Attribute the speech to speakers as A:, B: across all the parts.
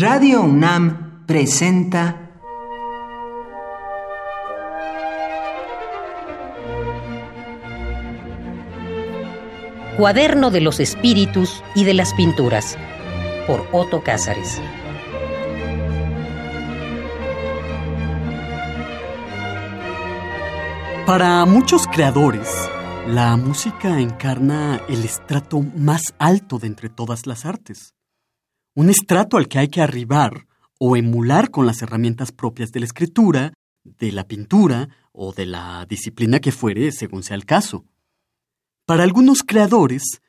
A: Radio UNAM presenta
B: Cuaderno de los Espíritus y de las Pinturas por Otto Cázares.
C: Para muchos creadores, la música encarna el estrato más alto de entre todas las artes. Un estrato al que hay que arribar o emular con las herramientas propias de la escritura, de la pintura o de la disciplina que fuere según sea el caso. Para algunos creadores,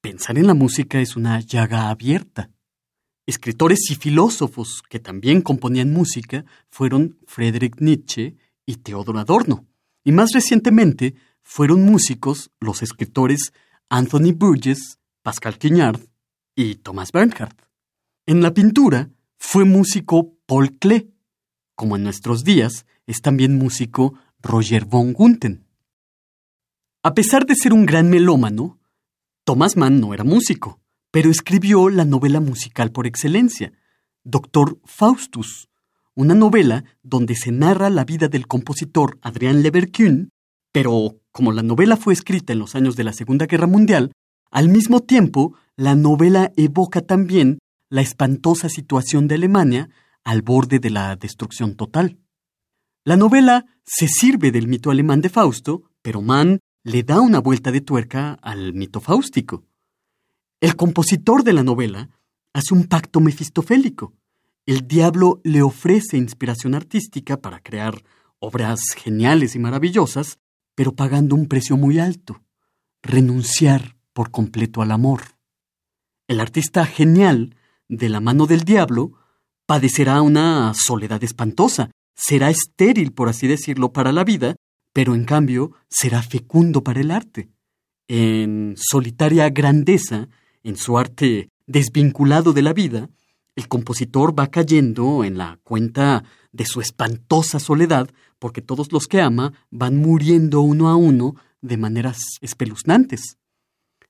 C: pensar en la música es una llaga abierta. Escritores y filósofos que también componían música fueron Friedrich Nietzsche y Theodor Adorno. Y más recientemente fueron músicos los escritores Anthony Burgess, Pascal Quignard y Thomas Bernhardt. En la pintura fue músico Paul Klee, como en nuestros días es también músico Roger von Gunthen. A pesar de ser un gran melómano, Thomas Mann no era músico, pero escribió la novela musical por excelencia, Doctor Faustus, una novela donde se narra la vida del compositor Adrián Leverkühn, pero como la novela fue escrita en los años de la Segunda Guerra Mundial, al mismo tiempo la novela evoca también la espantosa situación de Alemania al borde de la destrucción total. La novela se sirve del mito alemán de Fausto, pero Mann le da una vuelta de tuerca al mito fáustico. El compositor de la novela hace un pacto mefistofélico el diablo le ofrece inspiración artística para crear obras geniales y maravillosas, pero pagando un precio muy alto, renunciar por completo al amor. El artista genial, de la mano del diablo, padecerá una soledad espantosa, será estéril, por así decirlo, para la vida, pero en cambio será fecundo para el arte. En solitaria grandeza, en su arte desvinculado de la vida, el compositor va cayendo en la cuenta de su espantosa soledad, porque todos los que ama van muriendo uno a uno de maneras espeluznantes.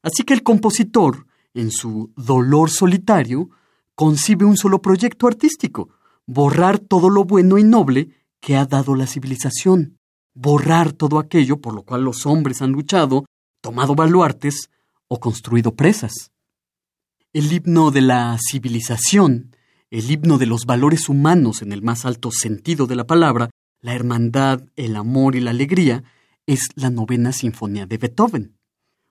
C: Así que el compositor, en su dolor solitario, concibe un solo proyecto artístico, borrar todo lo bueno y noble que ha dado la civilización, borrar todo aquello por lo cual los hombres han luchado, tomado baluartes o construido presas. El himno de la civilización, el himno de los valores humanos en el más alto sentido de la palabra, la hermandad, el amor y la alegría, es la novena sinfonía de Beethoven,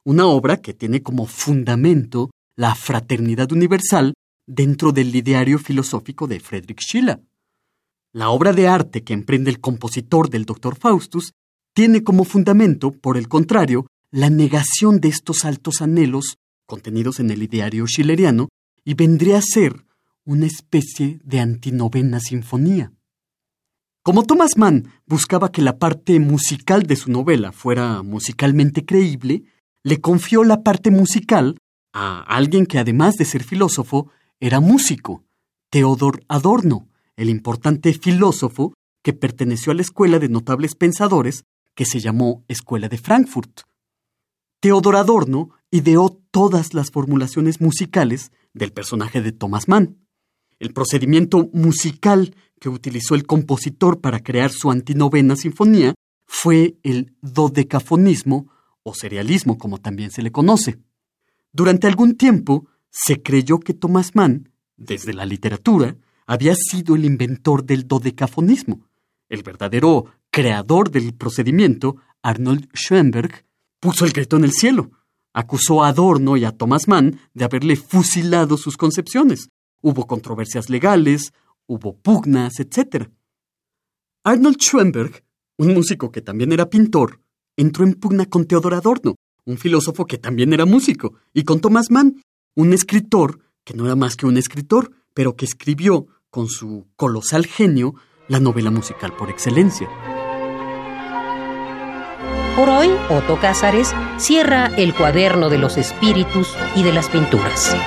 C: una obra que tiene como fundamento la fraternidad universal dentro del ideario filosófico de Friedrich Schiller. La obra de arte que emprende el compositor del Dr. Faustus tiene como fundamento, por el contrario, la negación de estos altos anhelos contenidos en el ideario schilleriano, y vendría a ser una especie de antinovena sinfonía. Como Thomas Mann buscaba que la parte musical de su novela fuera musicalmente creíble, le confió la parte musical a alguien que además de ser filósofo, era músico, Theodor Adorno, el importante filósofo que perteneció a la escuela de notables pensadores que se llamó Escuela de Frankfurt. Theodor Adorno ideó todas las formulaciones musicales del personaje de Thomas Mann. El procedimiento musical que utilizó el compositor para crear su antinovena sinfonía fue el dodecafonismo o serialismo, como también se le conoce. Durante algún tiempo se creyó que Thomas Mann, desde la literatura, había sido el inventor del dodecafonismo. El verdadero creador del procedimiento, Arnold Schoenberg, puso el grito en el cielo acusó a Adorno y a Thomas Mann de haberle fusilado sus concepciones. Hubo controversias legales, hubo pugnas, etc. Arnold Schoenberg, un músico que también era pintor, entró en pugna con Theodor Adorno, un filósofo que también era músico, y con Thomas Mann, un escritor que no era más que un escritor, pero que escribió, con su colosal genio, la novela musical por excelencia.
B: Por hoy, Otto Cázares cierra el cuaderno de los espíritus y de las pinturas.